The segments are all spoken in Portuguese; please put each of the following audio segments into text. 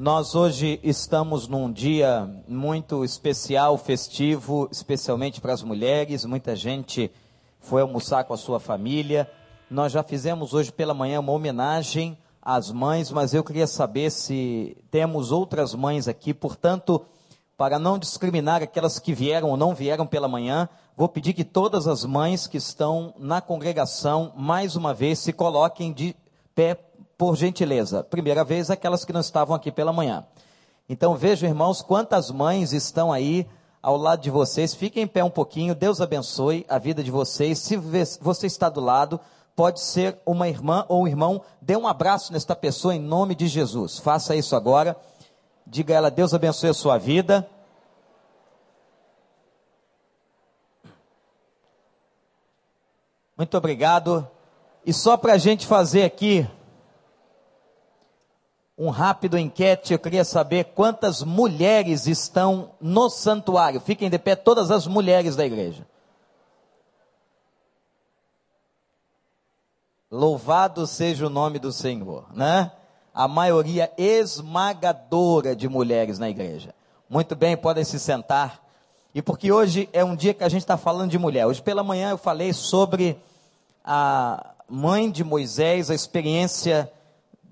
Nós hoje estamos num dia muito especial, festivo, especialmente para as mulheres. Muita gente foi almoçar com a sua família. Nós já fizemos hoje pela manhã uma homenagem às mães, mas eu queria saber se temos outras mães aqui. Portanto, para não discriminar aquelas que vieram ou não vieram pela manhã, vou pedir que todas as mães que estão na congregação, mais uma vez, se coloquem de pé por gentileza. Primeira vez, aquelas que não estavam aqui pela manhã. Então vejam, irmãos, quantas mães estão aí ao lado de vocês. Fiquem em pé um pouquinho. Deus abençoe a vida de vocês. Se você está do lado, pode ser uma irmã ou um irmão. Dê um abraço nesta pessoa em nome de Jesus. Faça isso agora. Diga a ela: Deus abençoe a sua vida. Muito obrigado. E só para a gente fazer aqui um rápido enquete, eu queria saber quantas mulheres estão no santuário. Fiquem de pé todas as mulheres da igreja. Louvado seja o nome do Senhor, né? A maioria esmagadora de mulheres na igreja. Muito bem, podem se sentar. E porque hoje é um dia que a gente está falando de mulher. Hoje pela manhã eu falei sobre a mãe de Moisés, a experiência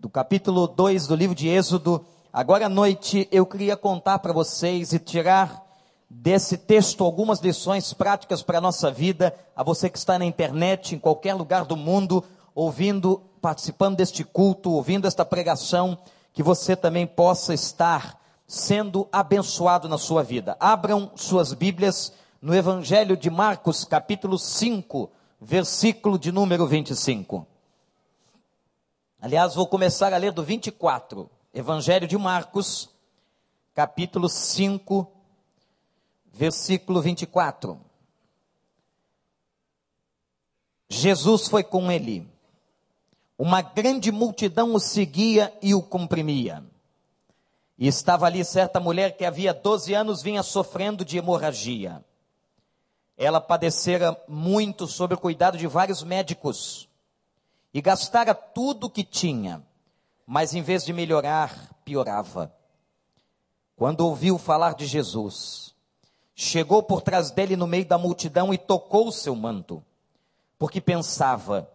do capítulo 2 do livro de Êxodo. Agora à noite eu queria contar para vocês e tirar desse texto algumas lições práticas para a nossa vida, a você que está na internet, em qualquer lugar do mundo, ouvindo, participando deste culto, ouvindo esta pregação, que você também possa estar sendo abençoado na sua vida. Abram suas Bíblias no Evangelho de Marcos, capítulo 5, versículo de número 25. Aliás, vou começar a ler do 24, Evangelho de Marcos, capítulo 5, versículo 24. Jesus foi com ele. Uma grande multidão o seguia e o comprimia. E estava ali certa mulher que havia 12 anos vinha sofrendo de hemorragia. Ela padecera muito sob o cuidado de vários médicos e gastara tudo o que tinha, mas em vez de melhorar, piorava. Quando ouviu falar de Jesus, chegou por trás dele no meio da multidão e tocou o seu manto, porque pensava: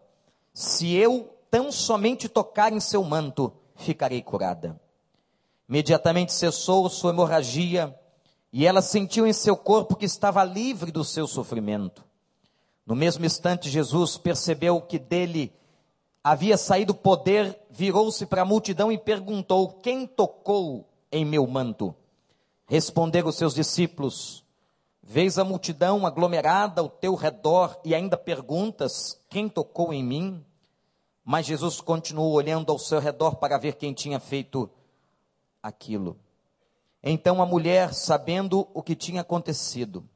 se eu tão somente tocar em seu manto, ficarei curada. Imediatamente cessou sua hemorragia e ela sentiu em seu corpo que estava livre do seu sofrimento. No mesmo instante, Jesus percebeu que dele havia saído poder, virou-se para a multidão e perguntou: Quem tocou em meu manto? Responderam seus discípulos: Vês a multidão aglomerada ao teu redor e ainda perguntas: Quem tocou em mim? Mas Jesus continuou olhando ao seu redor para ver quem tinha feito aquilo. Então a mulher, sabendo o que tinha acontecido,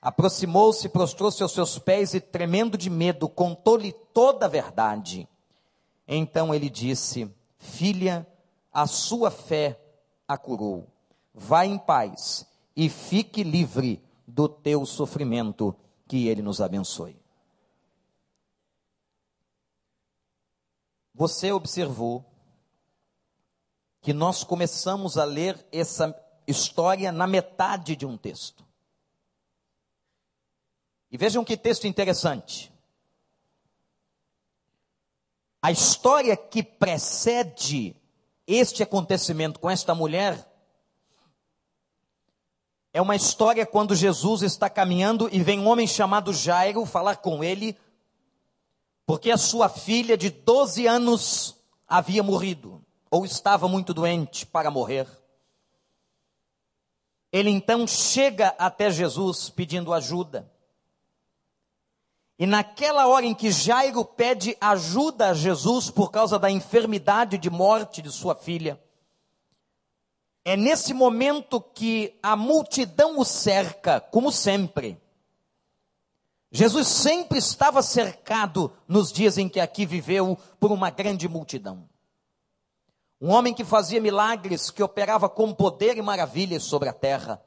aproximou-se, prostrou-se aos seus pés e, tremendo de medo, contou-lhe toda a verdade. Então ele disse: Filha, a sua fé a curou. Vá em paz e fique livre do teu sofrimento. Que ele nos abençoe. Você observou que nós começamos a ler essa história na metade de um texto. E vejam que texto interessante. A história que precede este acontecimento com esta mulher é uma história quando Jesus está caminhando e vem um homem chamado Jairo falar com ele, porque a sua filha de 12 anos havia morrido, ou estava muito doente para morrer. Ele então chega até Jesus pedindo ajuda. E naquela hora em que Jairo pede ajuda a Jesus por causa da enfermidade de morte de sua filha, é nesse momento que a multidão o cerca, como sempre. Jesus sempre estava cercado nos dias em que aqui viveu por uma grande multidão. Um homem que fazia milagres, que operava com poder e maravilhas sobre a terra.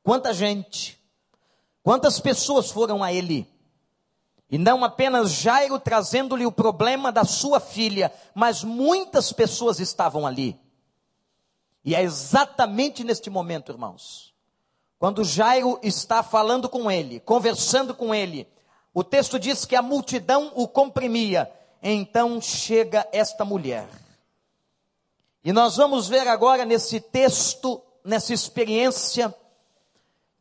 Quanta gente, quantas pessoas foram a ele e não apenas Jairo trazendo-lhe o problema da sua filha, mas muitas pessoas estavam ali. E é exatamente neste momento, irmãos, quando Jairo está falando com ele, conversando com ele, o texto diz que a multidão o comprimia. Então chega esta mulher. E nós vamos ver agora nesse texto, nessa experiência,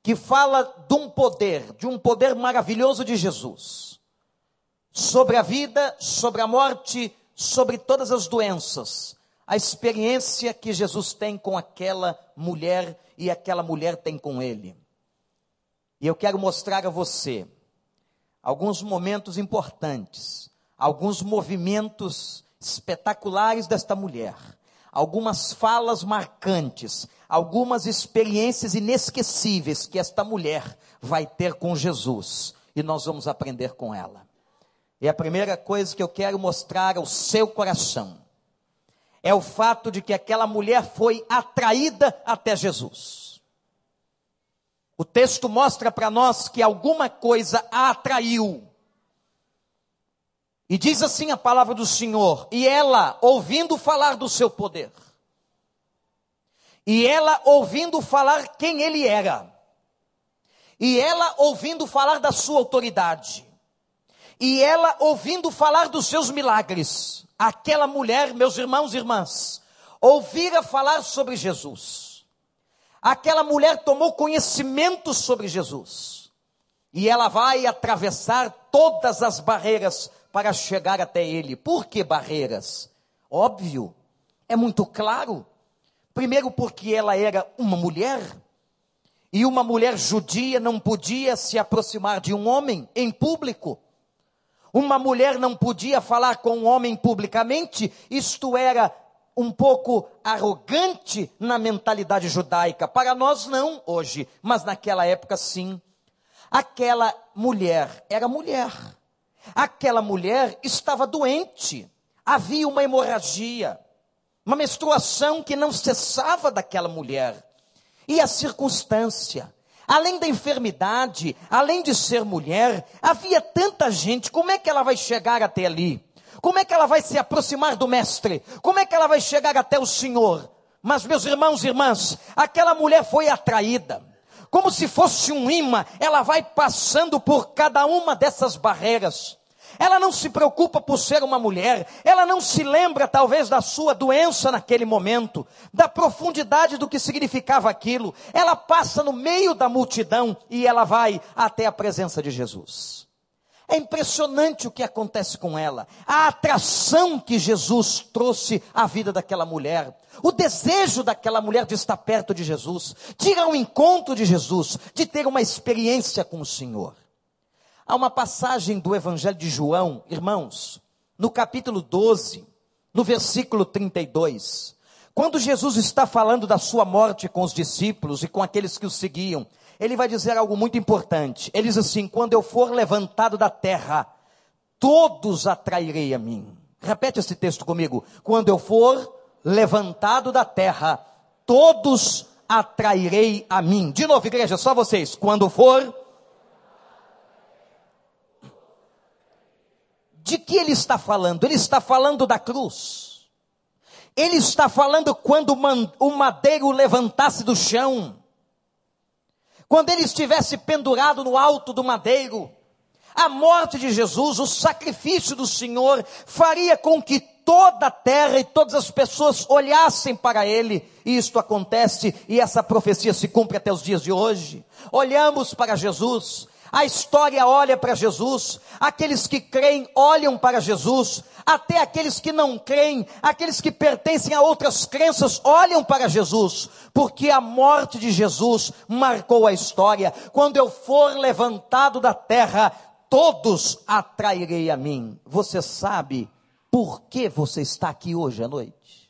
que fala de um poder, de um poder maravilhoso de Jesus, sobre a vida, sobre a morte, sobre todas as doenças, a experiência que Jesus tem com aquela mulher e aquela mulher tem com ele. E eu quero mostrar a você alguns momentos importantes, alguns movimentos espetaculares desta mulher, algumas falas marcantes, algumas experiências inesquecíveis que esta mulher vai ter com Jesus e nós vamos aprender com ela. E a primeira coisa que eu quero mostrar ao seu coração é o fato de que aquela mulher foi atraída até Jesus. O texto mostra para nós que alguma coisa a atraiu. E diz assim a palavra do Senhor: e ela, ouvindo falar do seu poder, e ela ouvindo falar quem ele era, e ela ouvindo falar da sua autoridade, e ela ouvindo falar dos seus milagres, aquela mulher, meus irmãos e irmãs, ouvira falar sobre Jesus. Aquela mulher tomou conhecimento sobre Jesus. E ela vai atravessar todas as barreiras para chegar até ele. Por que barreiras? Óbvio, é muito claro. Primeiro, porque ela era uma mulher. E uma mulher judia não podia se aproximar de um homem em público. Uma mulher não podia falar com um homem publicamente, isto era um pouco arrogante na mentalidade judaica. Para nós, não hoje, mas naquela época, sim. Aquela mulher era mulher. Aquela mulher estava doente. Havia uma hemorragia, uma menstruação que não cessava daquela mulher. E a circunstância, Além da enfermidade, além de ser mulher, havia tanta gente, como é que ela vai chegar até ali? Como é que ela vai se aproximar do mestre? Como é que ela vai chegar até o Senhor? Mas, meus irmãos e irmãs, aquela mulher foi atraída. Como se fosse um imã, ela vai passando por cada uma dessas barreiras. Ela não se preocupa por ser uma mulher, ela não se lembra talvez da sua doença naquele momento, da profundidade do que significava aquilo. Ela passa no meio da multidão e ela vai até a presença de Jesus. É impressionante o que acontece com ela, a atração que Jesus trouxe à vida daquela mulher, o desejo daquela mulher de estar perto de Jesus, de ir ao encontro de Jesus, de ter uma experiência com o Senhor. Há uma passagem do Evangelho de João, irmãos, no capítulo 12, no versículo 32. Quando Jesus está falando da sua morte com os discípulos e com aqueles que o seguiam, ele vai dizer algo muito importante. Ele diz assim: Quando eu for levantado da terra, todos atrairei a mim. Repete esse texto comigo. Quando eu for levantado da terra, todos atrairei a mim. De novo, igreja, só vocês. Quando for De que ele está falando? Ele está falando da cruz. Ele está falando quando o madeiro levantasse do chão. Quando ele estivesse pendurado no alto do madeiro. A morte de Jesus, o sacrifício do Senhor, faria com que toda a terra e todas as pessoas olhassem para ele. E isto acontece e essa profecia se cumpre até os dias de hoje. Olhamos para Jesus, a história olha para Jesus, aqueles que creem olham para Jesus, até aqueles que não creem, aqueles que pertencem a outras crenças olham para Jesus, porque a morte de Jesus marcou a história. Quando eu for levantado da terra, todos atrairei a mim. Você sabe por que você está aqui hoje à noite?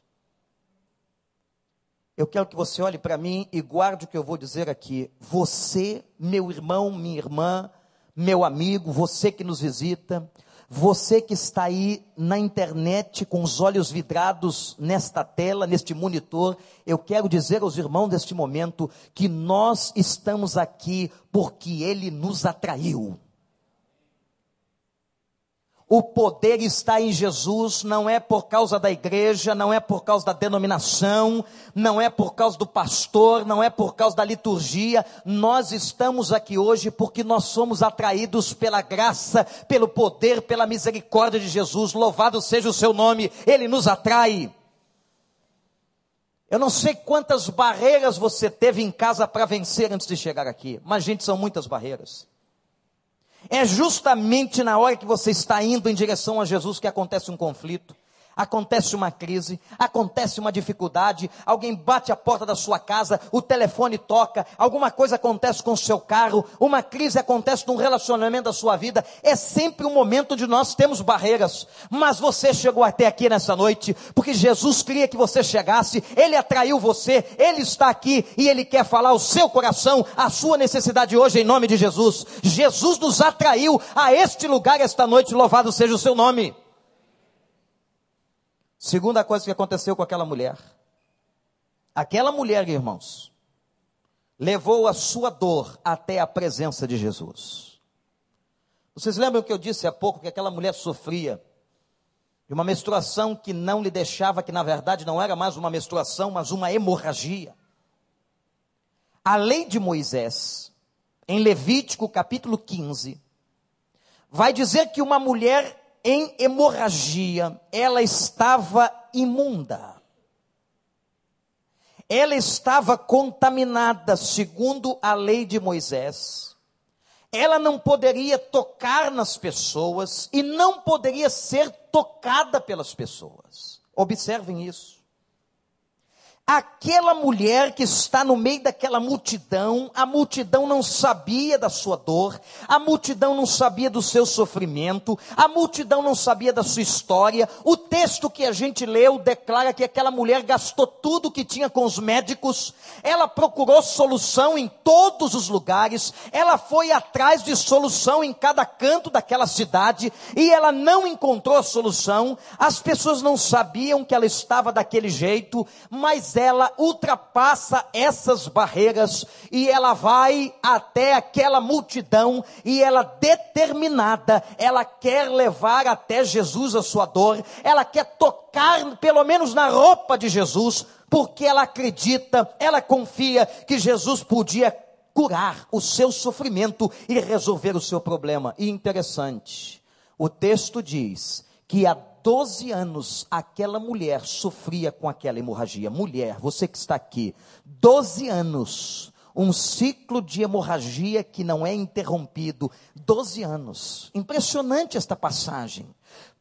Eu quero que você olhe para mim e guarde o que eu vou dizer aqui. Você, meu irmão, minha irmã, meu amigo, você que nos visita, você que está aí na internet com os olhos vidrados nesta tela, neste monitor, eu quero dizer aos irmãos neste momento que nós estamos aqui porque Ele nos atraiu. O poder está em Jesus, não é por causa da igreja, não é por causa da denominação, não é por causa do pastor, não é por causa da liturgia. Nós estamos aqui hoje porque nós somos atraídos pela graça, pelo poder, pela misericórdia de Jesus. Louvado seja o seu nome, ele nos atrai. Eu não sei quantas barreiras você teve em casa para vencer antes de chegar aqui, mas, gente, são muitas barreiras. É justamente na hora que você está indo em direção a Jesus que acontece um conflito acontece uma crise, acontece uma dificuldade, alguém bate a porta da sua casa, o telefone toca, alguma coisa acontece com o seu carro, uma crise acontece num relacionamento da sua vida, é sempre um momento onde nós temos barreiras, mas você chegou até aqui nessa noite, porque Jesus queria que você chegasse, Ele atraiu você, Ele está aqui e Ele quer falar ao seu coração, a sua necessidade hoje em nome de Jesus. Jesus nos atraiu a este lugar esta noite, louvado seja o seu nome. Segunda coisa que aconteceu com aquela mulher. Aquela mulher, irmãos, levou a sua dor até a presença de Jesus. Vocês lembram que eu disse há pouco que aquela mulher sofria de uma menstruação que não lhe deixava, que na verdade não era mais uma menstruação, mas uma hemorragia. A lei de Moisés, em Levítico capítulo 15, vai dizer que uma mulher em hemorragia, ela estava imunda. Ela estava contaminada, segundo a lei de Moisés. Ela não poderia tocar nas pessoas e não poderia ser tocada pelas pessoas. Observem isso. Aquela mulher que está no meio daquela multidão, a multidão não sabia da sua dor, a multidão não sabia do seu sofrimento, a multidão não sabia da sua história. O texto que a gente leu declara que aquela mulher gastou tudo que tinha com os médicos, ela procurou solução em todos os lugares, ela foi atrás de solução em cada canto daquela cidade e ela não encontrou solução. As pessoas não sabiam que ela estava daquele jeito, mas ela ultrapassa essas barreiras e ela vai até aquela multidão e ela determinada, ela quer levar até Jesus a sua dor, ela quer tocar pelo menos na roupa de Jesus, porque ela acredita, ela confia que Jesus podia curar o seu sofrimento e resolver o seu problema. E interessante, o texto diz que a 12 anos aquela mulher sofria com aquela hemorragia. Mulher, você que está aqui, 12 anos, um ciclo de hemorragia que não é interrompido. 12 anos. Impressionante esta passagem.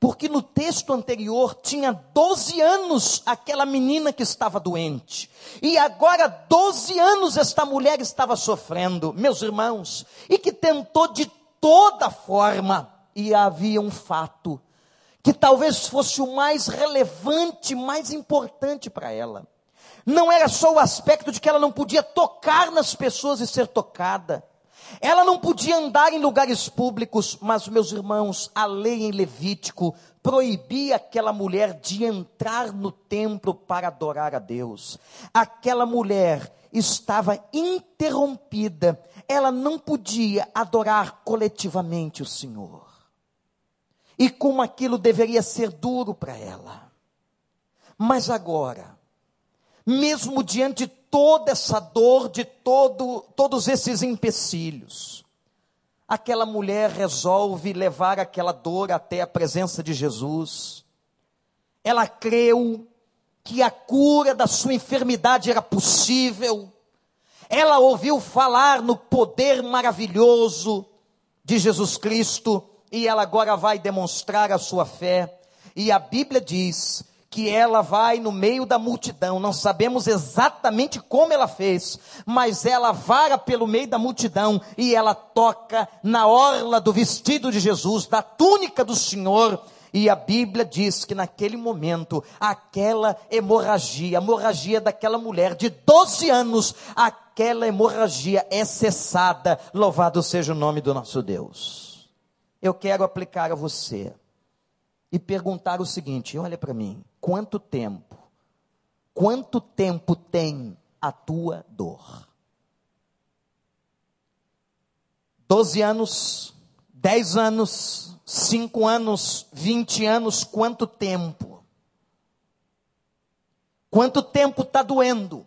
Porque no texto anterior tinha 12 anos aquela menina que estava doente. E agora 12 anos esta mulher estava sofrendo, meus irmãos, e que tentou de toda forma. E havia um fato que talvez fosse o mais relevante, mais importante para ela. Não era só o aspecto de que ela não podia tocar nas pessoas e ser tocada. Ela não podia andar em lugares públicos, mas, meus irmãos, a lei em Levítico proibia aquela mulher de entrar no templo para adorar a Deus. Aquela mulher estava interrompida, ela não podia adorar coletivamente o Senhor e como aquilo deveria ser duro para ela. Mas agora, mesmo diante de toda essa dor, de todo, todos esses empecilhos, aquela mulher resolve levar aquela dor até a presença de Jesus. Ela creu que a cura da sua enfermidade era possível. Ela ouviu falar no poder maravilhoso de Jesus Cristo e ela agora vai demonstrar a sua fé. E a Bíblia diz que ela vai no meio da multidão, não sabemos exatamente como ela fez, mas ela vara pelo meio da multidão e ela toca na orla do vestido de Jesus, da túnica do Senhor, e a Bíblia diz que naquele momento, aquela hemorragia, a hemorragia daquela mulher de 12 anos, aquela hemorragia é cessada. Louvado seja o nome do nosso Deus eu quero aplicar a você e perguntar o seguinte: olha para mim, quanto tempo, quanto tempo tem a tua dor? Doze anos 10 anos, 5 anos, 20 anos, quanto tempo? Quanto tempo está doendo?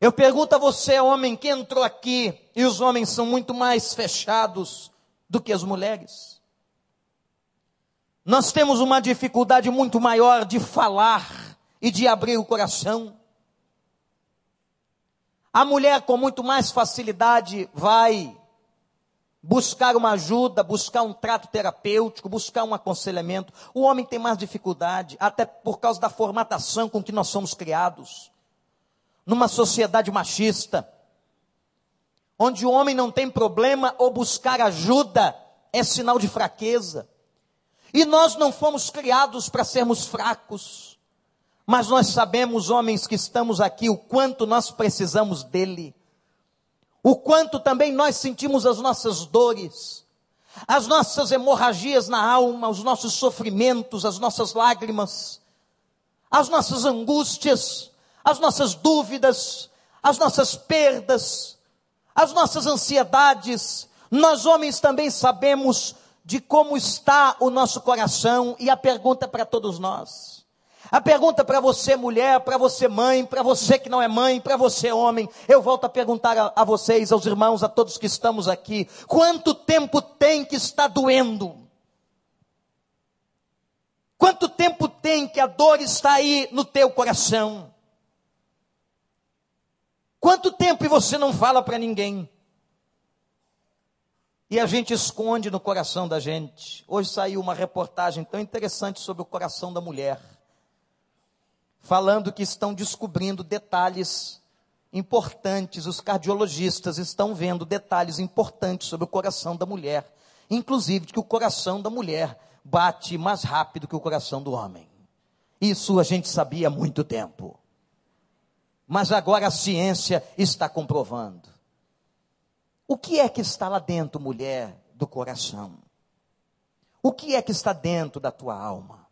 Eu pergunto a você, homem, que entrou aqui, e os homens são muito mais fechados do que as mulheres. Nós temos uma dificuldade muito maior de falar e de abrir o coração. A mulher, com muito mais facilidade, vai buscar uma ajuda, buscar um trato terapêutico, buscar um aconselhamento. O homem tem mais dificuldade, até por causa da formatação com que nós somos criados numa sociedade machista, onde o homem não tem problema ou buscar ajuda é sinal de fraqueza. E nós não fomos criados para sermos fracos, mas nós sabemos, homens que estamos aqui, o quanto nós precisamos dele, o quanto também nós sentimos as nossas dores, as nossas hemorragias na alma, os nossos sofrimentos, as nossas lágrimas, as nossas angústias, as nossas dúvidas, as nossas perdas, as nossas ansiedades. Nós homens também sabemos de como está o nosso coração e a pergunta para todos nós. A pergunta para você, mulher, para você, mãe, para você que não é mãe, para você, homem, eu volto a perguntar a, a, vocês, aos irmãos, a todos que estamos aqui: quanto tempo tem que está doendo? Quanto tempo tem que a dor está aí no teu coração? Quanto tempo e você não fala para ninguém? E a gente esconde no coração da gente. Hoje saiu uma reportagem tão interessante sobre o coração da mulher, falando que estão descobrindo detalhes importantes, os cardiologistas estão vendo detalhes importantes sobre o coração da mulher, inclusive que o coração da mulher bate mais rápido que o coração do homem. Isso a gente sabia há muito tempo mas agora a ciência está comprovando. O que é que está lá dentro, mulher, do coração? O que é que está dentro da tua alma?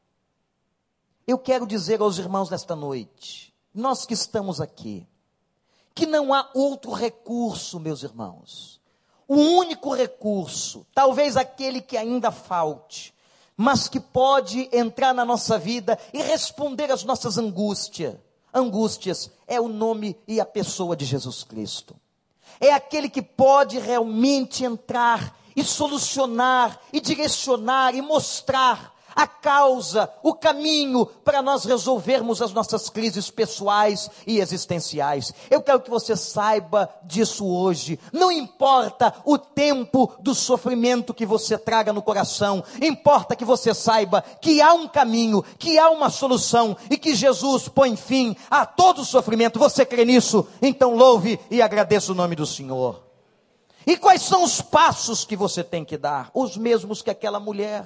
Eu quero dizer aos irmãos desta noite, nós que estamos aqui, que não há outro recurso, meus irmãos. O único recurso, talvez aquele que ainda falte, mas que pode entrar na nossa vida e responder às nossas angústias, angústias é o nome e a pessoa de Jesus Cristo. É aquele que pode realmente entrar e solucionar e direcionar e mostrar a causa, o caminho para nós resolvermos as nossas crises pessoais e existenciais. Eu quero que você saiba disso hoje. Não importa o tempo do sofrimento que você traga no coração, importa que você saiba que há um caminho, que há uma solução e que Jesus põe fim a todo o sofrimento. Você crê nisso? Então louve e agradeça o nome do Senhor. E quais são os passos que você tem que dar? Os mesmos que aquela mulher.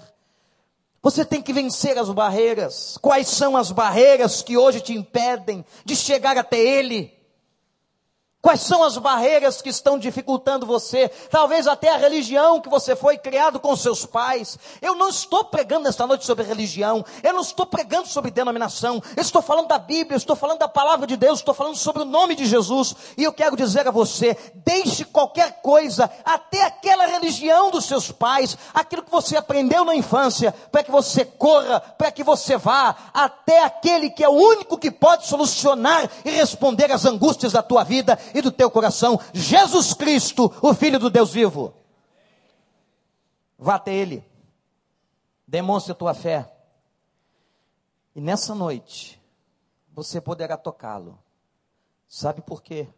Você tem que vencer as barreiras. Quais são as barreiras que hoje te impedem de chegar até Ele? Quais são as barreiras que estão dificultando você? Talvez até a religião que você foi criado com seus pais. Eu não estou pregando nesta noite sobre religião. Eu não estou pregando sobre denominação. Eu estou falando da Bíblia, estou falando da palavra de Deus, estou falando sobre o nome de Jesus. E eu quero dizer a você: deixe qualquer coisa, até aquela religião dos seus pais, aquilo que você aprendeu na infância, para que você corra, para que você vá até aquele que é o único que pode solucionar e responder às angústias da tua vida e do teu coração Jesus Cristo, o Filho do Deus vivo. Vá até Ele, demonstre a tua fé, e nessa noite você poderá tocá-lo. Sabe por quê?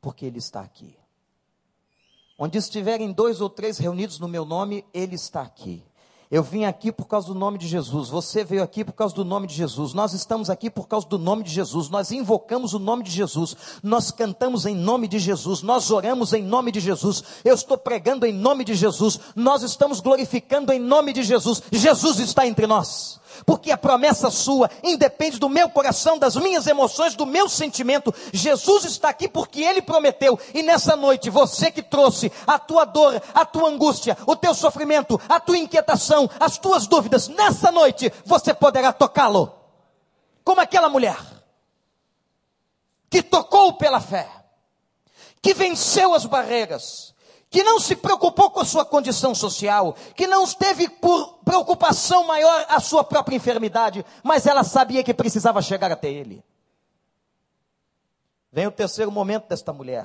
Porque Ele está aqui. Onde estiverem dois ou três reunidos no meu nome, Ele está aqui. Eu vim aqui por causa do nome de Jesus. Você veio aqui por causa do nome de Jesus. Nós estamos aqui por causa do nome de Jesus. Nós invocamos o nome de Jesus. Nós cantamos em nome de Jesus. Nós oramos em nome de Jesus. Eu estou pregando em nome de Jesus. Nós estamos glorificando em nome de Jesus. Jesus está entre nós porque a promessa sua independe do meu coração, das minhas emoções, do meu sentimento. Jesus está aqui porque ele prometeu, e nessa noite, você que trouxe a tua dor, a tua angústia, o teu sofrimento, a tua inquietação, as tuas dúvidas, nessa noite você poderá tocá-lo, como aquela mulher que tocou pela fé, que venceu as barreiras, que não se preocupou com a sua condição social, que não teve por preocupação maior a sua própria enfermidade, mas ela sabia que precisava chegar até ele. Vem o terceiro momento desta mulher.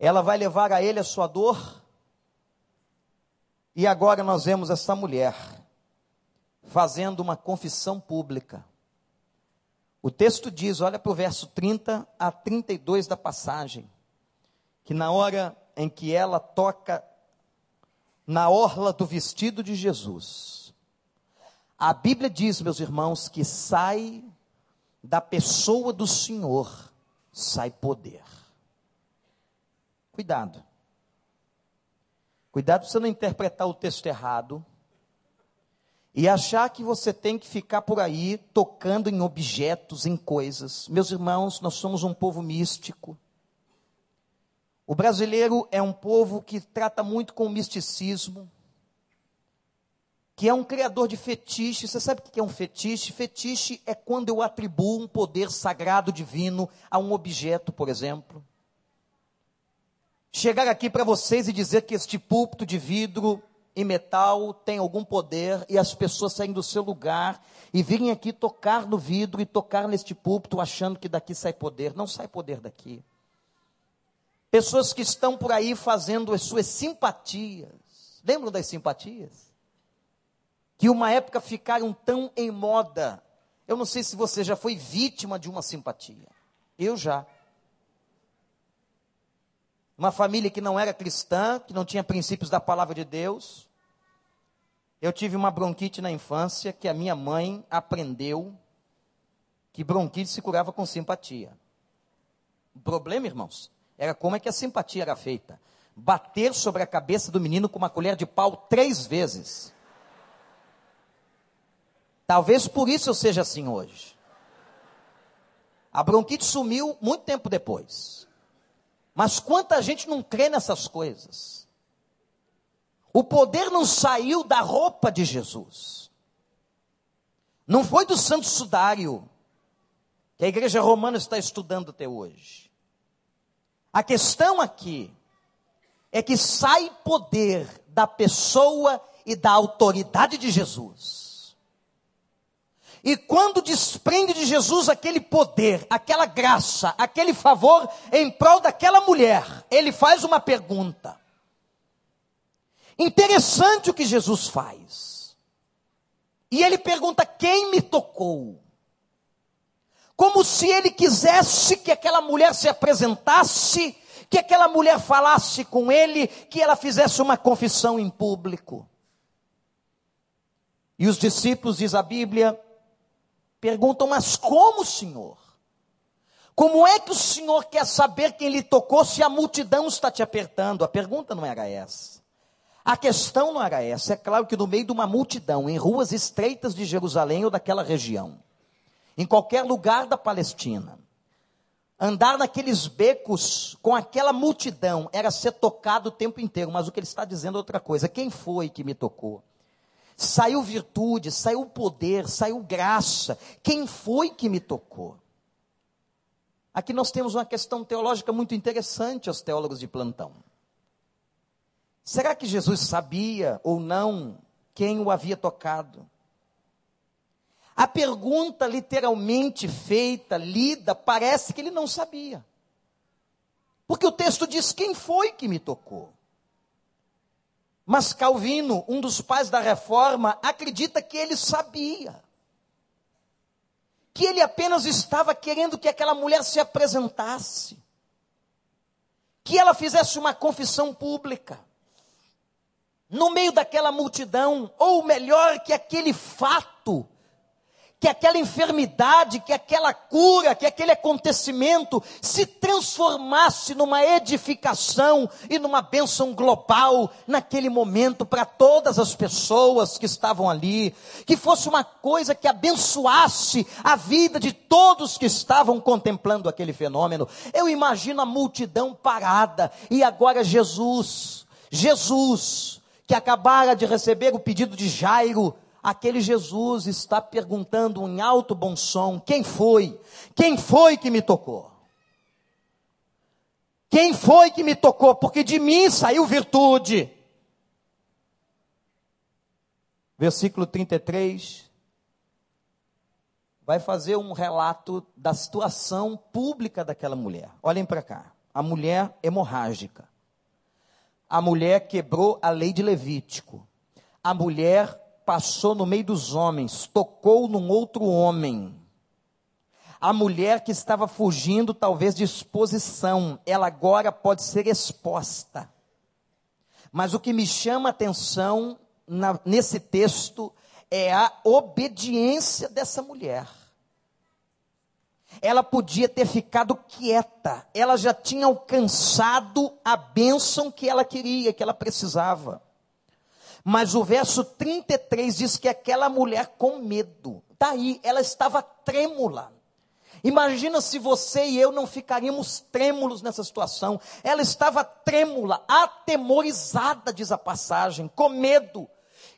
Ela vai levar a ele a sua dor. E agora nós vemos essa mulher fazendo uma confissão pública. O texto diz, olha para o verso 30 a 32 da passagem, que na hora em que ela toca na orla do vestido de Jesus, a Bíblia diz, meus irmãos, que sai da pessoa do Senhor, sai poder. Cuidado. Cuidado para você não interpretar o texto errado e achar que você tem que ficar por aí tocando em objetos, em coisas. Meus irmãos, nós somos um povo místico. O brasileiro é um povo que trata muito com misticismo, que é um criador de fetiche. Você sabe o que é um fetiche? Fetiche é quando eu atribuo um poder sagrado divino a um objeto, por exemplo. Chegar aqui para vocês e dizer que este púlpito de vidro e metal tem algum poder e as pessoas saem do seu lugar e virem aqui tocar no vidro e tocar neste púlpito achando que daqui sai poder. Não sai poder daqui. Pessoas que estão por aí fazendo as suas simpatias. Lembram das simpatias? Que uma época ficaram tão em moda. Eu não sei se você já foi vítima de uma simpatia. Eu já. Uma família que não era cristã, que não tinha princípios da palavra de Deus, eu tive uma bronquite na infância que a minha mãe aprendeu que bronquite se curava com simpatia. O problema, irmãos, era como é que a simpatia era feita. Bater sobre a cabeça do menino com uma colher de pau três vezes. Talvez por isso eu seja assim hoje. A bronquite sumiu muito tempo depois. Mas quanta gente não crê nessas coisas? O poder não saiu da roupa de Jesus. Não foi do santo sudário que a igreja romana está estudando até hoje. A questão aqui é que sai poder da pessoa e da autoridade de Jesus. E quando desprende de Jesus aquele poder, aquela graça, aquele favor em prol daquela mulher, ele faz uma pergunta: Interessante o que Jesus faz. E ele pergunta: quem me tocou? Como se ele quisesse que aquela mulher se apresentasse, que aquela mulher falasse com ele, que ela fizesse uma confissão em público. E os discípulos, diz a Bíblia, perguntam: Mas como, Senhor? Como é que o Senhor quer saber quem lhe tocou se a multidão está te apertando? A pergunta não era essa. A questão não era essa. É claro que no meio de uma multidão, em ruas estreitas de Jerusalém ou daquela região, em qualquer lugar da Palestina, andar naqueles becos com aquela multidão era ser tocado o tempo inteiro. Mas o que ele está dizendo é outra coisa. Quem foi que me tocou? Saiu virtude, saiu poder, saiu graça. Quem foi que me tocou? Aqui nós temos uma questão teológica muito interessante aos teólogos de plantão. Será que Jesus sabia ou não quem o havia tocado? A pergunta literalmente feita, lida, parece que ele não sabia. Porque o texto diz: quem foi que me tocou? Mas Calvino, um dos pais da reforma, acredita que ele sabia. Que ele apenas estava querendo que aquela mulher se apresentasse. Que ela fizesse uma confissão pública no meio daquela multidão, ou melhor, que aquele fato, que aquela enfermidade, que aquela cura, que aquele acontecimento se transformasse numa edificação e numa bênção global naquele momento para todas as pessoas que estavam ali, que fosse uma coisa que abençoasse a vida de todos que estavam contemplando aquele fenômeno. Eu imagino a multidão parada e agora Jesus, Jesus, que acabara de receber o pedido de Jairo, aquele Jesus está perguntando em alto bom som: quem foi? Quem foi que me tocou? Quem foi que me tocou? Porque de mim saiu virtude. Versículo 33 vai fazer um relato da situação pública daquela mulher. Olhem para cá. A mulher hemorrágica. A mulher quebrou a lei de Levítico. A mulher passou no meio dos homens, tocou num outro homem. A mulher que estava fugindo, talvez de exposição, ela agora pode ser exposta. Mas o que me chama a atenção na, nesse texto é a obediência dessa mulher. Ela podia ter ficado quieta, ela já tinha alcançado a bênção que ela queria, que ela precisava. Mas o verso 33 diz que aquela mulher com medo, daí ela estava trêmula. Imagina se você e eu não ficaríamos trêmulos nessa situação. Ela estava trêmula, atemorizada, diz a passagem, com medo.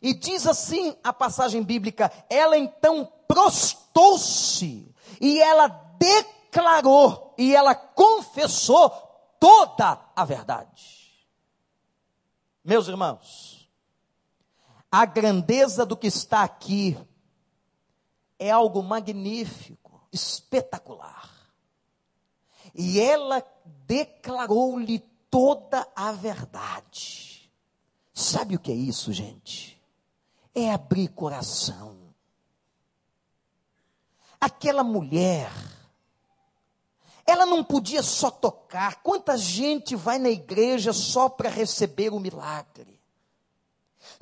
E diz assim a passagem bíblica: ela então prostou-se e ela declarou e ela confessou toda a verdade. Meus irmãos, a grandeza do que está aqui é algo magnífico, espetacular. E ela declarou-lhe toda a verdade. Sabe o que é isso, gente? É abrir coração. Aquela mulher, ela não podia só tocar. Quanta gente vai na igreja só para receber o milagre?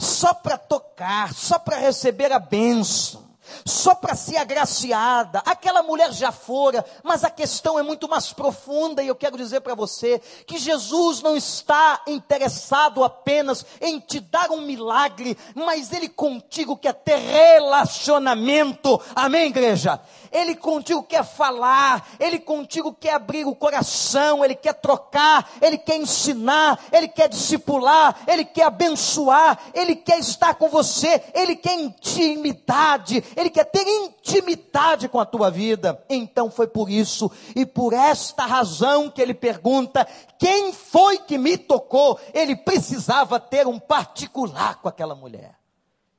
Só para tocar, só para receber a bênção, só para ser agraciada. Aquela mulher já fora, mas a questão é muito mais profunda e eu quero dizer para você que Jesus não está interessado apenas em te dar um milagre, mas ele contigo quer ter relacionamento. Amém, igreja? Ele contigo quer falar, Ele contigo quer abrir o coração, Ele quer trocar, Ele quer ensinar, Ele quer discipular, Ele quer abençoar, Ele quer estar com você, Ele quer intimidade, Ele quer ter intimidade com a tua vida. Então foi por isso e por esta razão que Ele pergunta: quem foi que me tocou? Ele precisava ter um particular com aquela mulher.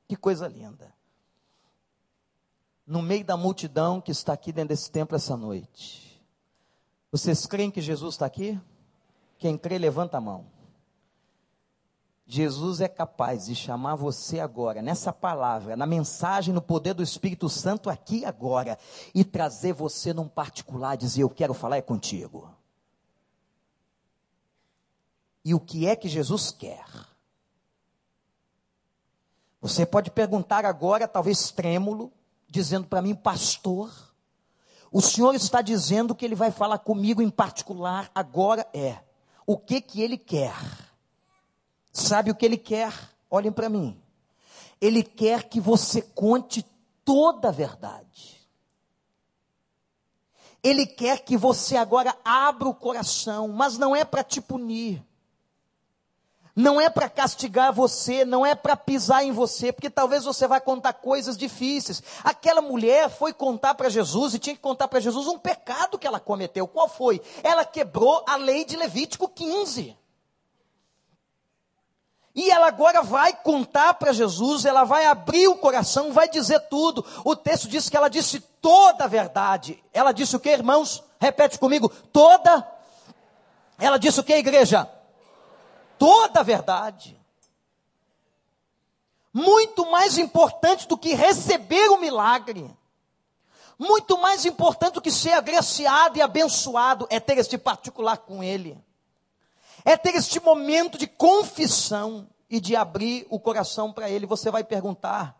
Que coisa linda no meio da multidão que está aqui dentro desse templo essa noite. Vocês creem que Jesus está aqui? Quem crê, levanta a mão. Jesus é capaz de chamar você agora, nessa palavra, na mensagem, no poder do Espírito Santo, aqui agora, e trazer você num particular, dizer: Eu quero falar é contigo. E o que é que Jesus quer? Você pode perguntar agora, talvez trêmulo, dizendo para mim, pastor, o senhor está dizendo que ele vai falar comigo em particular, agora é. O que que ele quer? Sabe o que ele quer? Olhem para mim. Ele quer que você conte toda a verdade. Ele quer que você agora abra o coração, mas não é para te punir não é para castigar você, não é para pisar em você, porque talvez você vai contar coisas difíceis. Aquela mulher foi contar para Jesus e tinha que contar para Jesus um pecado que ela cometeu. Qual foi? Ela quebrou a lei de Levítico 15. E ela agora vai contar para Jesus, ela vai abrir o coração, vai dizer tudo. O texto diz que ela disse toda a verdade. Ela disse o que, irmãos? Repete comigo: toda. Ela disse o que, igreja? toda a verdade. Muito mais importante do que receber o milagre. Muito mais importante do que ser agraciado e abençoado é ter este particular com Ele. É ter este momento de confissão e de abrir o coração para Ele. Você vai perguntar,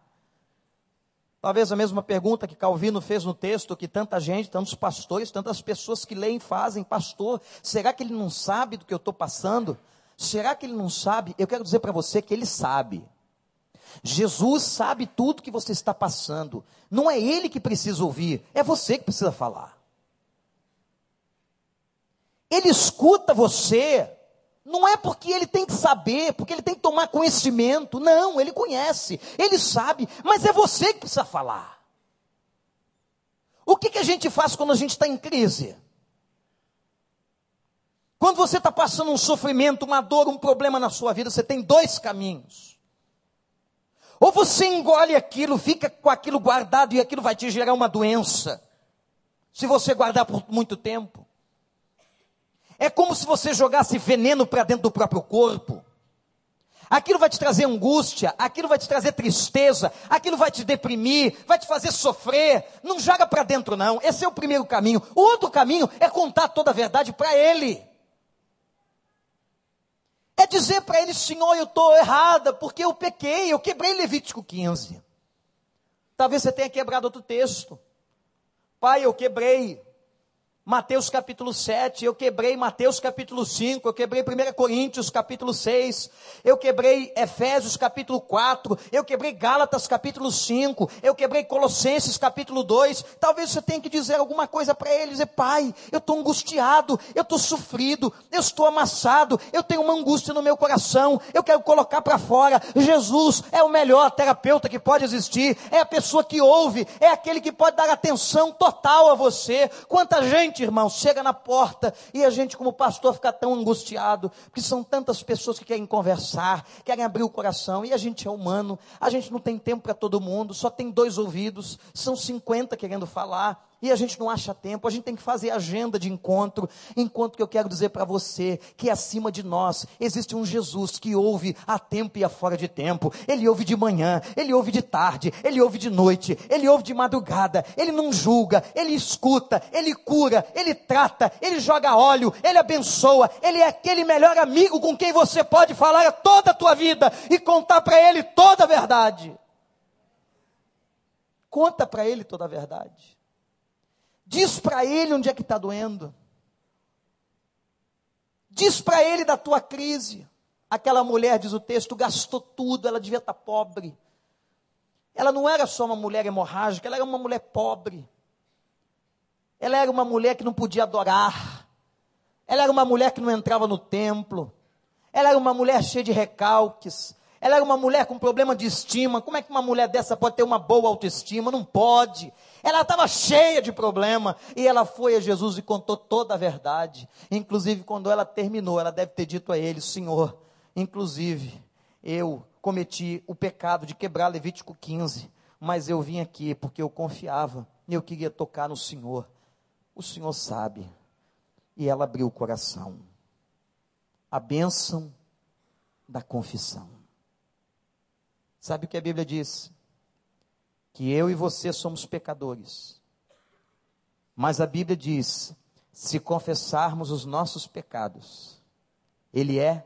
talvez a mesma pergunta que Calvino fez no texto, que tanta gente, tantos pastores, tantas pessoas que leem fazem, pastor, será que ele não sabe do que eu estou passando? Será que ele não sabe? Eu quero dizer para você que ele sabe. Jesus sabe tudo que você está passando. Não é ele que precisa ouvir, é você que precisa falar. Ele escuta você, não é porque ele tem que saber, porque ele tem que tomar conhecimento. Não, ele conhece, ele sabe, mas é você que precisa falar. O que, que a gente faz quando a gente está em crise? Quando você está passando um sofrimento, uma dor, um problema na sua vida, você tem dois caminhos. Ou você engole aquilo, fica com aquilo guardado e aquilo vai te gerar uma doença. Se você guardar por muito tempo. É como se você jogasse veneno para dentro do próprio corpo. Aquilo vai te trazer angústia, aquilo vai te trazer tristeza, aquilo vai te deprimir, vai te fazer sofrer. Não joga para dentro, não. Esse é o primeiro caminho. O outro caminho é contar toda a verdade para ele. É dizer para ele, Senhor, eu estou errada, porque eu pequei, eu quebrei Levítico 15. Talvez você tenha quebrado outro texto. Pai, eu quebrei Mateus capítulo 7, eu quebrei Mateus capítulo 5, eu quebrei 1 Coríntios capítulo 6, eu quebrei Efésios capítulo 4, eu quebrei Gálatas capítulo 5, eu quebrei Colossenses capítulo 2. Talvez você tenha que dizer alguma coisa para ele, dizer, pai, eu estou angustiado, eu estou sofrido, eu estou amassado, eu tenho uma angústia no meu coração, eu quero colocar para fora. Jesus é o melhor terapeuta que pode existir, é a pessoa que ouve, é aquele que pode dar atenção total a você. Quanta gente gente, irmão, chega na porta e a gente, como pastor, fica tão angustiado, porque são tantas pessoas que querem conversar, querem abrir o coração, e a gente é humano, a gente não tem tempo para todo mundo, só tem dois ouvidos, são 50 querendo falar e a gente não acha tempo, a gente tem que fazer agenda de encontro. Enquanto que eu quero dizer para você que acima de nós existe um Jesus que ouve a tempo e a fora de tempo. Ele ouve de manhã, ele ouve de tarde, ele ouve de noite, ele ouve de madrugada. Ele não julga, ele escuta, ele cura, ele trata, ele joga óleo, ele abençoa. Ele é aquele melhor amigo com quem você pode falar toda a tua vida e contar para ele toda a verdade. Conta para ele toda a verdade. Diz para ele onde é que está doendo. Diz para ele da tua crise. Aquela mulher, diz o texto, gastou tudo, ela devia estar tá pobre. Ela não era só uma mulher hemorrágica, ela era uma mulher pobre. Ela era uma mulher que não podia adorar. Ela era uma mulher que não entrava no templo. Ela era uma mulher cheia de recalques. Ela era uma mulher com problema de estima. Como é que uma mulher dessa pode ter uma boa autoestima? Não pode. Ela estava cheia de problema. E ela foi a Jesus e contou toda a verdade. Inclusive, quando ela terminou, ela deve ter dito a ele: Senhor, inclusive, eu cometi o pecado de quebrar Levítico 15. Mas eu vim aqui porque eu confiava. E eu queria tocar no Senhor. O Senhor sabe. E ela abriu o coração. A bênção da confissão. Sabe o que a Bíblia diz? Que eu e você somos pecadores. Mas a Bíblia diz: se confessarmos os nossos pecados, Ele é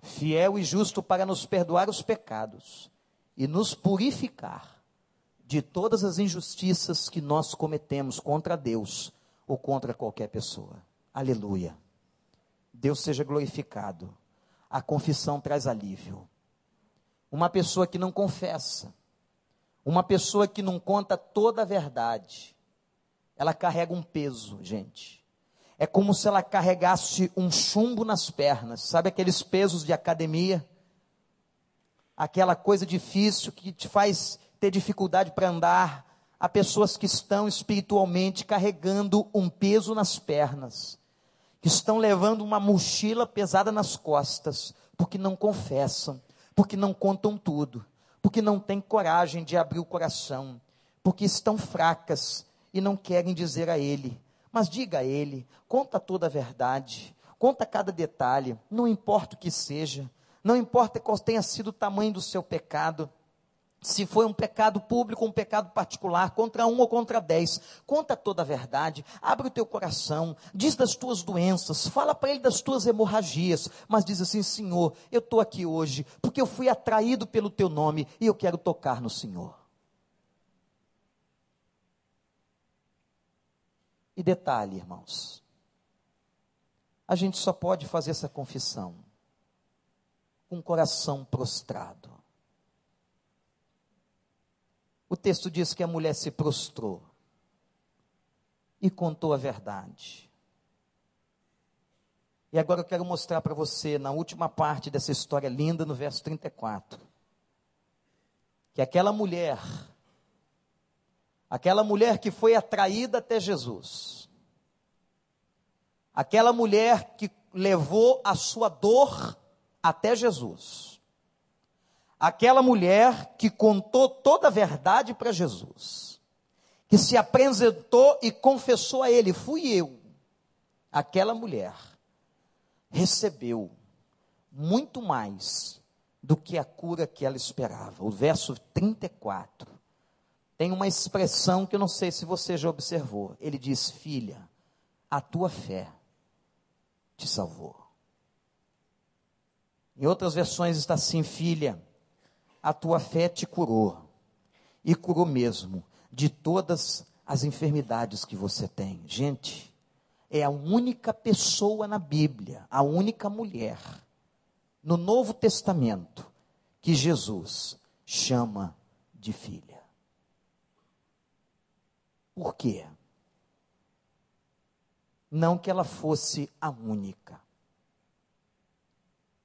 fiel e justo para nos perdoar os pecados e nos purificar de todas as injustiças que nós cometemos contra Deus ou contra qualquer pessoa. Aleluia. Deus seja glorificado. A confissão traz alívio. Uma pessoa que não confessa, uma pessoa que não conta toda a verdade, ela carrega um peso, gente. É como se ela carregasse um chumbo nas pernas, sabe aqueles pesos de academia? Aquela coisa difícil que te faz ter dificuldade para andar. Há pessoas que estão espiritualmente carregando um peso nas pernas, que estão levando uma mochila pesada nas costas, porque não confessam, porque não contam tudo, porque não têm coragem de abrir o coração, porque estão fracas e não querem dizer a Ele. Mas diga a Ele, conta toda a verdade, conta cada detalhe, não importa o que seja, não importa qual tenha sido o tamanho do seu pecado se foi um pecado público um pecado particular, contra um ou contra dez, conta toda a verdade, abre o teu coração, diz das tuas doenças, fala para ele das tuas hemorragias, mas diz assim: Senhor, eu estou aqui hoje porque eu fui atraído pelo teu nome e eu quero tocar no Senhor. E detalhe, irmãos, a gente só pode fazer essa confissão com o coração prostrado. O texto diz que a mulher se prostrou e contou a verdade. E agora eu quero mostrar para você, na última parte dessa história linda, no verso 34, que aquela mulher, aquela mulher que foi atraída até Jesus, Aquela mulher que levou a sua dor até Jesus. Aquela mulher que contou toda a verdade para Jesus. Que se apresentou e confessou a ele: Fui eu. Aquela mulher recebeu muito mais do que a cura que ela esperava. O verso 34 tem uma expressão que eu não sei se você já observou. Ele diz: Filha, a tua fé te salvou. Em outras versões está assim: Filha, a tua fé te curou, e curou mesmo de todas as enfermidades que você tem. Gente, é a única pessoa na Bíblia, a única mulher no Novo Testamento que Jesus chama de filha. Por quê? Não que ela fosse a única,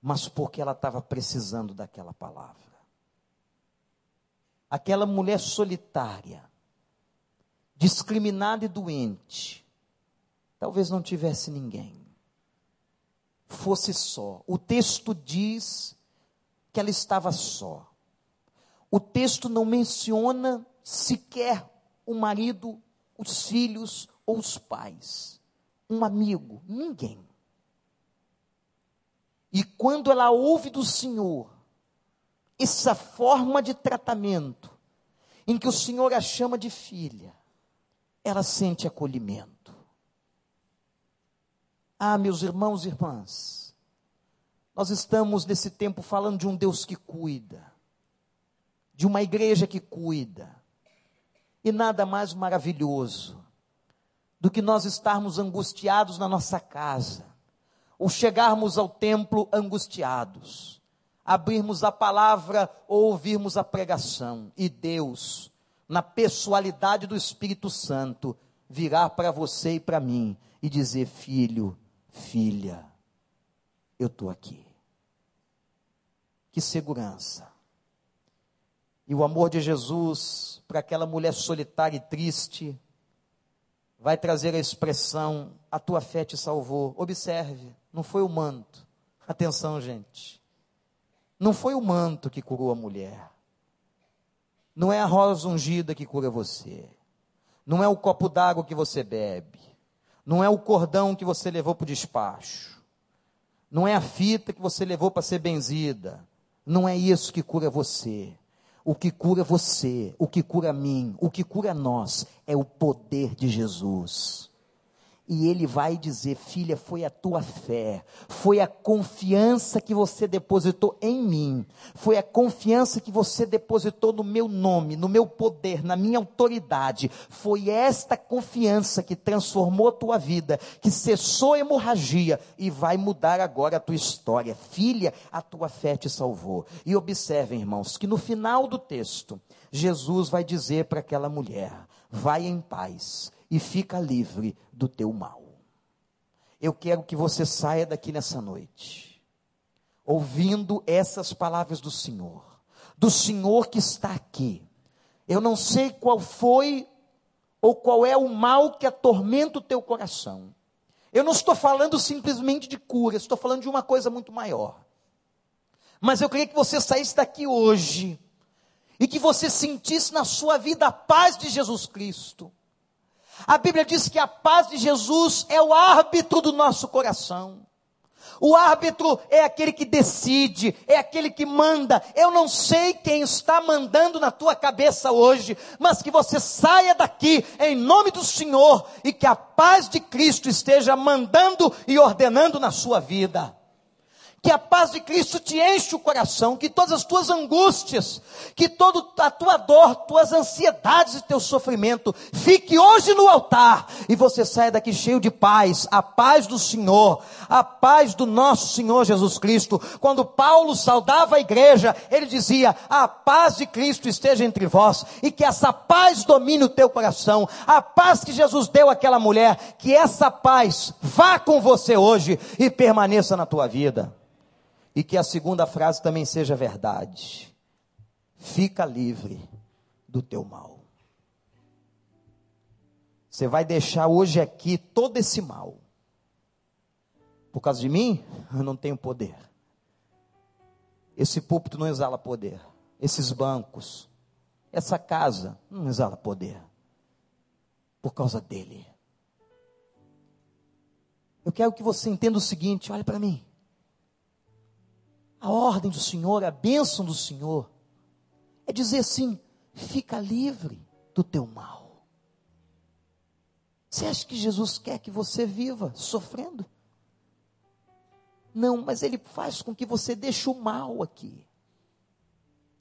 mas porque ela estava precisando daquela palavra. Aquela mulher solitária, discriminada e doente, talvez não tivesse ninguém, fosse só. O texto diz que ela estava só. O texto não menciona sequer o marido, os filhos ou os pais um amigo, ninguém. E quando ela ouve do Senhor essa forma de tratamento, em que o Senhor a chama de filha, ela sente acolhimento. Ah, meus irmãos e irmãs, nós estamos nesse tempo falando de um Deus que cuida, de uma igreja que cuida, e nada mais maravilhoso do que nós estarmos angustiados na nossa casa, ou chegarmos ao templo angustiados, abrirmos a palavra ou ouvirmos a pregação, e Deus, na pessoalidade do Espírito Santo, virar para você e para mim e dizer: Filho, filha, eu estou aqui. Que segurança. E o amor de Jesus para aquela mulher solitária e triste, vai trazer a expressão: a tua fé te salvou. Observe, não foi o manto. Atenção, gente. Não foi o manto que curou a mulher. Não é a rosa ungida que cura você. Não é o copo d'água que você bebe. Não é o cordão que você levou para o despacho. Não é a fita que você levou para ser benzida. Não é isso que cura você. O que cura você, o que cura mim, o que cura nós é o poder de Jesus e ele vai dizer: Filha, foi a tua fé, foi a confiança que você depositou em mim, foi a confiança que você depositou no meu nome, no meu poder, na minha autoridade. Foi esta confiança que transformou a tua vida, que cessou a hemorragia e vai mudar agora a tua história. Filha, a tua fé te salvou. E observem, irmãos, que no final do texto, Jesus vai dizer para aquela mulher: Vai em paz e fica livre do teu mal. Eu quero que você saia daqui nessa noite, ouvindo essas palavras do Senhor, do Senhor que está aqui. Eu não sei qual foi ou qual é o mal que atormenta o teu coração. Eu não estou falando simplesmente de cura, estou falando de uma coisa muito maior. Mas eu queria que você saísse daqui hoje e que você sentisse na sua vida a paz de Jesus Cristo. A Bíblia diz que a paz de Jesus é o árbitro do nosso coração. O árbitro é aquele que decide, é aquele que manda. Eu não sei quem está mandando na tua cabeça hoje, mas que você saia daqui em nome do Senhor e que a paz de Cristo esteja mandando e ordenando na sua vida que a paz de Cristo te enche o coração, que todas as tuas angústias, que toda a tua dor, tuas ansiedades e teu sofrimento fique hoje no altar e você saia daqui cheio de paz, a paz do Senhor, a paz do nosso Senhor Jesus Cristo. Quando Paulo saudava a igreja, ele dizia: "A paz de Cristo esteja entre vós e que essa paz domine o teu coração, a paz que Jesus deu àquela mulher, que essa paz vá com você hoje e permaneça na tua vida." E que a segunda frase também seja verdade. Fica livre do teu mal. Você vai deixar hoje aqui todo esse mal. Por causa de mim, eu não tenho poder. Esse púlpito não exala poder. Esses bancos, essa casa não exala poder. Por causa dele. Eu quero que você entenda o seguinte: olhe para mim. A ordem do Senhor, a bênção do Senhor, é dizer assim: fica livre do teu mal. Você acha que Jesus quer que você viva sofrendo? Não, mas ele faz com que você deixe o mal aqui.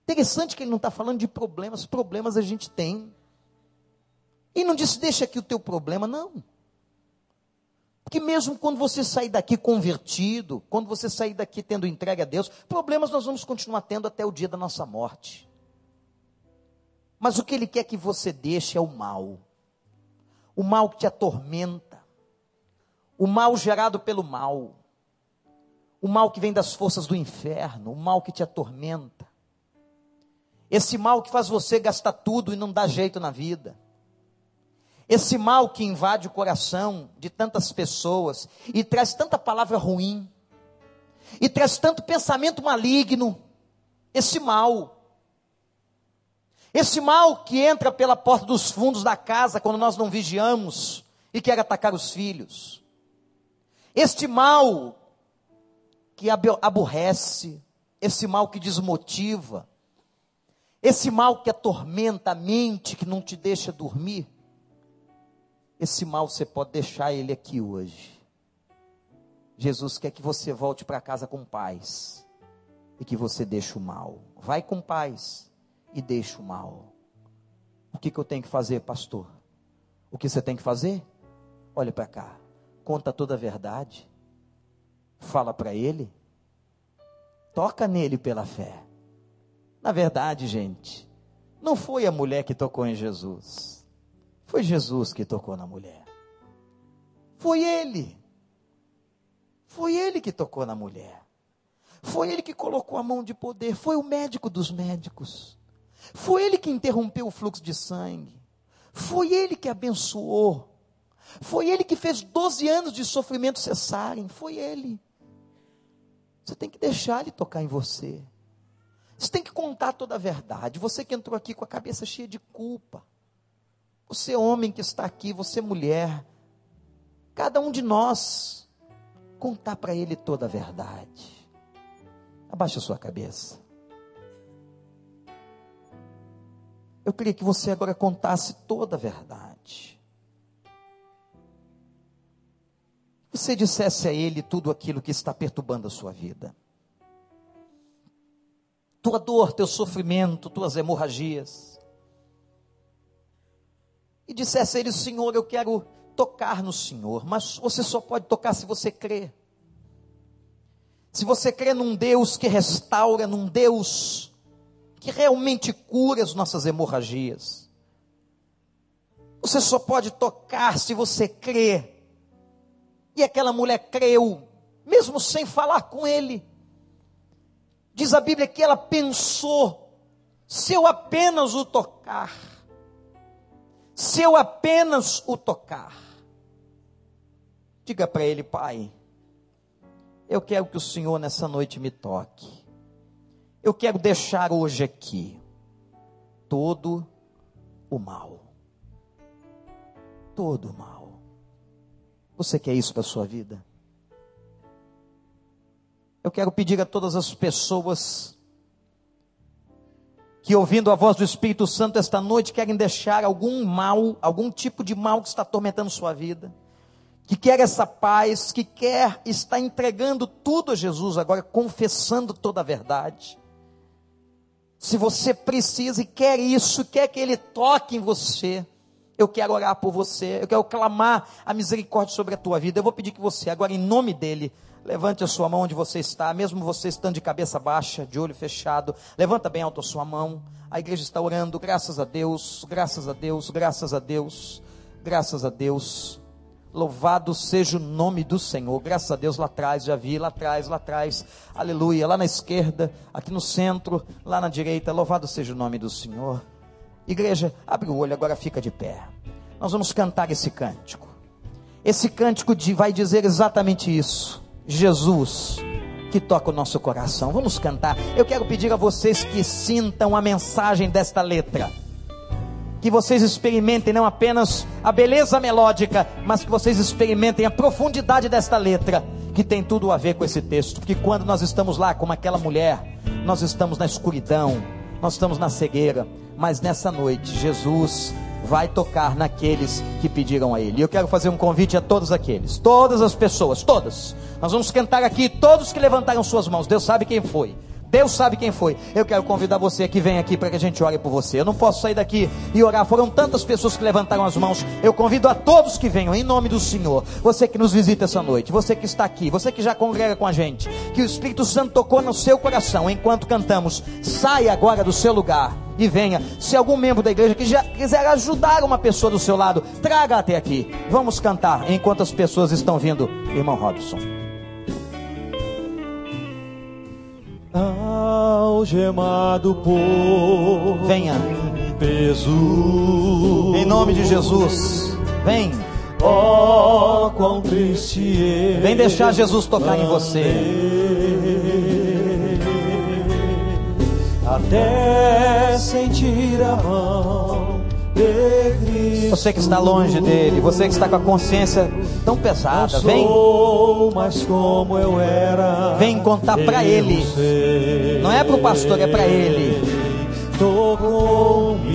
Interessante que ele não está falando de problemas, problemas a gente tem. E não disse, deixa aqui o teu problema, não. Porque mesmo quando você sair daqui convertido, quando você sair daqui tendo entregue a Deus, problemas nós vamos continuar tendo até o dia da nossa morte. Mas o que ele quer que você deixe é o mal. O mal que te atormenta. O mal gerado pelo mal. O mal que vem das forças do inferno. O mal que te atormenta. Esse mal que faz você gastar tudo e não dá jeito na vida. Esse mal que invade o coração de tantas pessoas e traz tanta palavra ruim, e traz tanto pensamento maligno. Esse mal esse mal que entra pela porta dos fundos da casa quando nós não vigiamos e quer atacar os filhos. Este mal que aborrece, esse mal que desmotiva, esse mal que atormenta a mente, que não te deixa dormir. Esse mal você pode deixar ele aqui hoje. Jesus quer que você volte para casa com paz e que você deixe o mal. Vai com paz e deixa o mal. O que, que eu tenho que fazer, pastor? O que você tem que fazer? Olha para cá, conta toda a verdade, fala para ele, toca nele pela fé. Na verdade, gente, não foi a mulher que tocou em Jesus, foi Jesus que tocou na mulher. Foi ele. Foi ele que tocou na mulher. Foi ele que colocou a mão de poder. Foi o médico dos médicos. Foi ele que interrompeu o fluxo de sangue. Foi ele que abençoou. Foi ele que fez 12 anos de sofrimento cessarem. Foi ele. Você tem que deixar ele tocar em você. Você tem que contar toda a verdade. Você que entrou aqui com a cabeça cheia de culpa. Você, homem que está aqui, você, mulher. Cada um de nós. Contar para ele toda a verdade. Abaixa a sua cabeça. Eu queria que você agora contasse toda a verdade. Você dissesse a Ele tudo aquilo que está perturbando a sua vida. Tua dor, teu sofrimento, tuas hemorragias. E dissesse a Ele, Senhor, eu quero tocar no Senhor, mas você só pode tocar se você crê. Se você crê num Deus que restaura, num Deus que realmente cura as nossas hemorragias. Você só pode tocar se você crê. E aquela mulher creu, mesmo sem falar com ele. Diz a Bíblia que ela pensou: se eu apenas o tocar, se eu apenas o tocar. Diga para ele, pai, eu quero que o Senhor nessa noite me toque eu quero deixar hoje aqui todo o mal. Todo o mal. Você quer isso para a sua vida? Eu quero pedir a todas as pessoas que ouvindo a voz do Espírito Santo esta noite querem deixar algum mal, algum tipo de mal que está atormentando sua vida, que quer essa paz, que quer estar entregando tudo a Jesus agora, confessando toda a verdade. Se você precisa e quer isso, quer que Ele toque em você, eu quero orar por você, eu quero clamar a misericórdia sobre a tua vida. Eu vou pedir que você, agora em nome dEle, levante a sua mão onde você está, mesmo você estando de cabeça baixa, de olho fechado, levanta bem alto a sua mão. A igreja está orando, graças a Deus, graças a Deus, graças a Deus, graças a Deus. Louvado seja o nome do Senhor. Graças a Deus lá atrás, já vi, lá atrás, lá atrás. Aleluia. Lá na esquerda, aqui no centro, lá na direita. Louvado seja o nome do Senhor. Igreja, abre o olho, agora fica de pé. Nós vamos cantar esse cântico. Esse cântico de, vai dizer exatamente isso. Jesus que toca o nosso coração. Vamos cantar. Eu quero pedir a vocês que sintam a mensagem desta letra. Que vocês experimentem não apenas a beleza melódica, mas que vocês experimentem a profundidade desta letra, que tem tudo a ver com esse texto. Que quando nós estamos lá como aquela mulher, nós estamos na escuridão, nós estamos na cegueira, mas nessa noite Jesus vai tocar naqueles que pediram a Ele. E eu quero fazer um convite a todos aqueles, todas as pessoas, todas. Nós vamos cantar aqui, todos que levantaram suas mãos. Deus sabe quem foi. Deus sabe quem foi. Eu quero convidar você que vem aqui para que a gente ore por você. Eu não posso sair daqui e orar. Foram tantas pessoas que levantaram as mãos. Eu convido a todos que venham em nome do Senhor. Você que nos visita essa noite, você que está aqui, você que já congrega com a gente, que o Espírito Santo tocou no seu coração enquanto cantamos. Saia agora do seu lugar e venha. Se algum membro da igreja que já quiser ajudar uma pessoa do seu lado, traga até aqui. Vamos cantar enquanto as pessoas estão vindo. Irmão Robson. algemado por venha peso em nome de Jesus vem oh quão triste vem deixar Jesus tocar em você até sentir a mão você que está longe dele, você que está com a consciência tão pesada, vem. Mas como eu era, vem contar para ele. Não é para o pastor, é para ele. Tocou-me,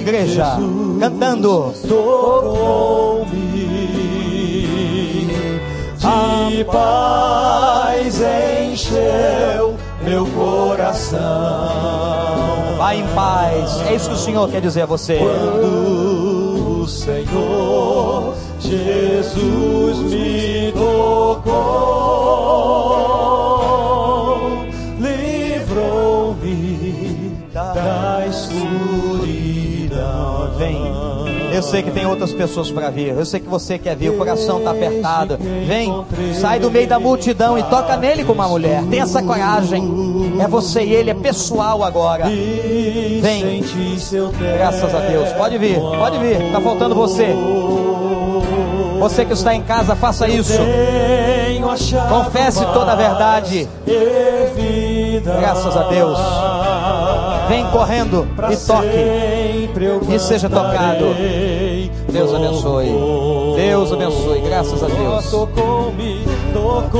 igreja, cantando. Tocou-me, de paz encheu meu coração Vai em paz. É isso que o Senhor quer dizer a você. Quando o Senhor Jesus me tocou, livrou-me da escuridão. Vem. Eu sei que tem outras pessoas para vir. Eu sei que você quer vir. O coração está apertado. Vem, sai do meio da multidão e toca nele como uma mulher. Tem essa coragem. É você e ele, é pessoal agora. Vem. Graças a Deus. Pode vir, pode vir. Está faltando você. Você que está em casa, faça isso. Confesse toda a verdade. Graças a Deus. Vem correndo e toque. E seja tocado. Deus abençoe. Deus abençoe. Graças a Deus.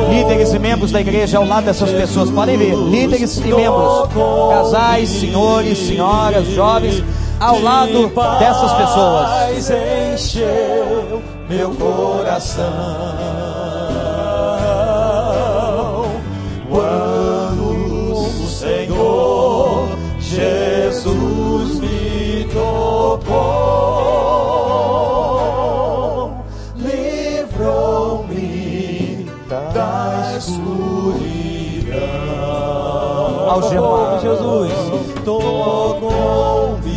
Líderes e membros da igreja ao lado dessas pessoas. Podem vir. Líderes e membros. Casais, senhores, senhoras, jovens. Ao lado dessas pessoas. Encheu meu coração. Quando o Senhor Jesus Algemado, Jesus, tocou-me,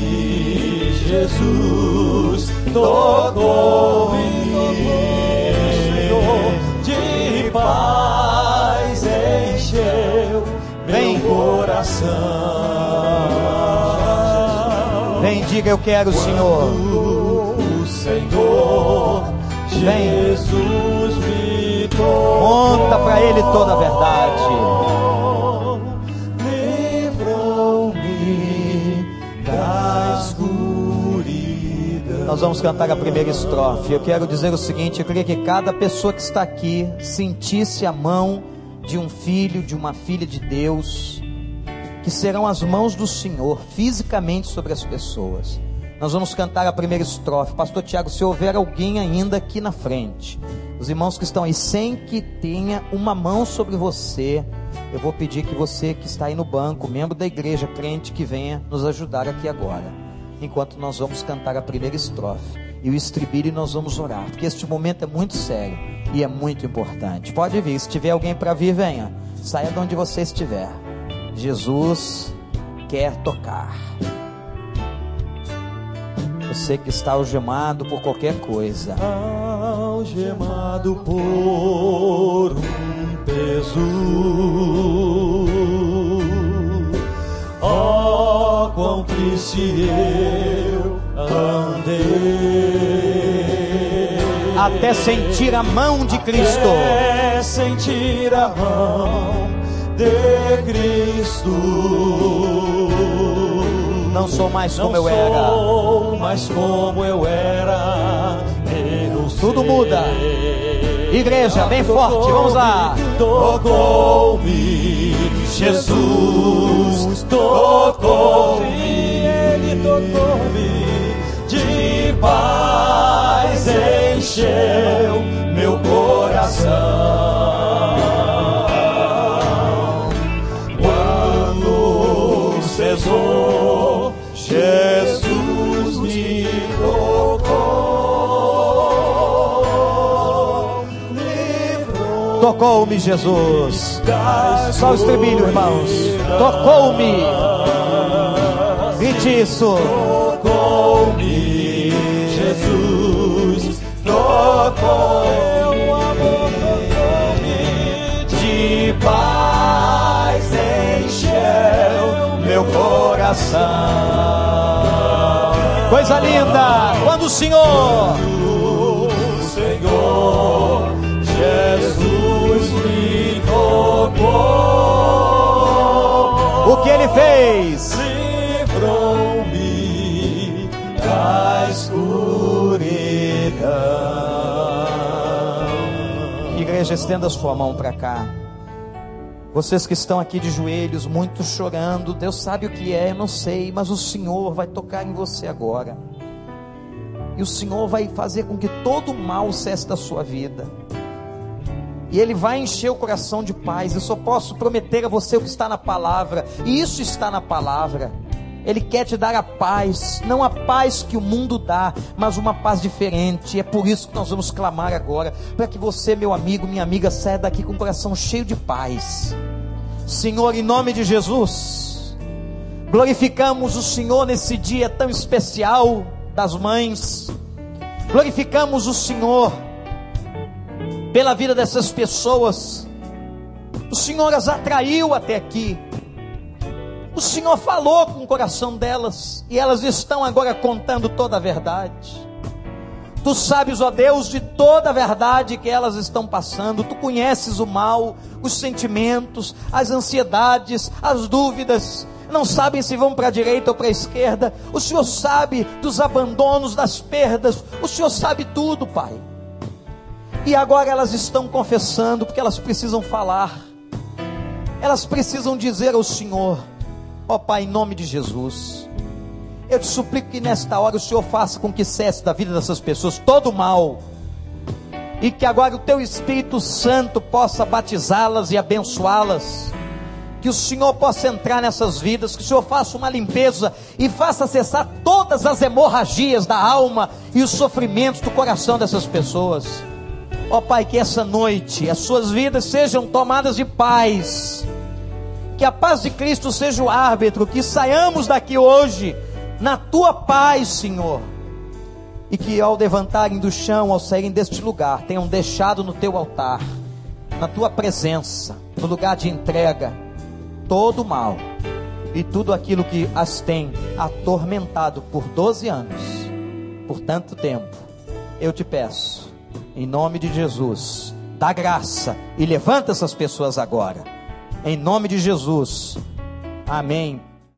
Jesus, tocou-me. De paz encheu Vem. meu coração. Vem, diga eu quero, Senhor. O Senhor Vem. Jesus me tocou. Conta para ele toda a verdade. Nós vamos cantar a primeira estrofe. Eu quero dizer o seguinte: eu queria que cada pessoa que está aqui sentisse a mão de um filho, de uma filha de Deus, que serão as mãos do Senhor fisicamente sobre as pessoas. Nós vamos cantar a primeira estrofe. Pastor Tiago, se houver alguém ainda aqui na frente, os irmãos que estão aí, sem que tenha uma mão sobre você, eu vou pedir que você que está aí no banco, membro da igreja, crente, que venha nos ajudar aqui agora enquanto nós vamos cantar a primeira estrofe e o estribilho e nós vamos orar, porque este momento é muito sério e é muito importante. Pode vir, se tiver alguém para vir, venha. Saia de onde você estiver. Jesus quer tocar. Você que está algemado por qualquer coisa, algemado por um peso. Quão triste eu andei. até sentir a mão de Cristo. Até sentir a mão de Cristo. Não sou mais como Não eu era. sou mais como eu era. Eu Tudo sei. muda. Igreja, bem forte, vamos lá. Tocou-me, Jesus tocou-me, Ele tocou-me, de paz encheu meu coração. Tocou-me Jesus. Só o estribilho, irmãos. Tocou-me. Grite isso. Tocou-me, Jesus, tocou-me, de paz encheu meu coração. Coisa linda. Quando o Senhor O Senhor Jesus. O que ele fez? livrou-me da escuridão. Igreja, estenda sua mão para cá. Vocês que estão aqui de joelhos, muito chorando, Deus sabe o que é, eu não sei, mas o Senhor vai tocar em você agora. E o Senhor vai fazer com que todo o mal cesse da sua vida. E Ele vai encher o coração de paz. Eu só posso prometer a você o que está na palavra. E isso está na palavra. Ele quer te dar a paz, não a paz que o mundo dá, mas uma paz diferente. É por isso que nós vamos clamar agora, para que você, meu amigo, minha amiga, saia daqui com o coração cheio de paz. Senhor, em nome de Jesus, glorificamos o Senhor nesse dia tão especial das mães. Glorificamos o Senhor pela vida dessas pessoas. O Senhor as atraiu até aqui. O Senhor falou com o coração delas e elas estão agora contando toda a verdade. Tu sabes, ó Deus, de toda a verdade que elas estão passando. Tu conheces o mal, os sentimentos, as ansiedades, as dúvidas. Não sabem se vão para a direita ou para a esquerda. O Senhor sabe dos abandonos, das perdas. O Senhor sabe tudo, Pai. E agora elas estão confessando porque elas precisam falar. Elas precisam dizer ao Senhor: Ó Pai, em nome de Jesus, eu te suplico que nesta hora o Senhor faça com que cesse da vida dessas pessoas todo o mal, e que agora o Teu Espírito Santo possa batizá-las e abençoá-las, que o Senhor possa entrar nessas vidas, que o Senhor faça uma limpeza e faça cessar todas as hemorragias da alma e os sofrimentos do coração dessas pessoas. Ó Pai, que essa noite as suas vidas sejam tomadas de paz que a paz de Cristo seja o árbitro, que saiamos daqui hoje na tua paz, Senhor. E que ao levantarem do chão, ao saírem deste lugar, tenham deixado no teu altar, na tua presença, no lugar de entrega, todo o mal e tudo aquilo que as tem atormentado por 12 anos, por tanto tempo. Eu te peço, em nome de Jesus, dá graça e levanta essas pessoas agora. Em nome de Jesus. Amém.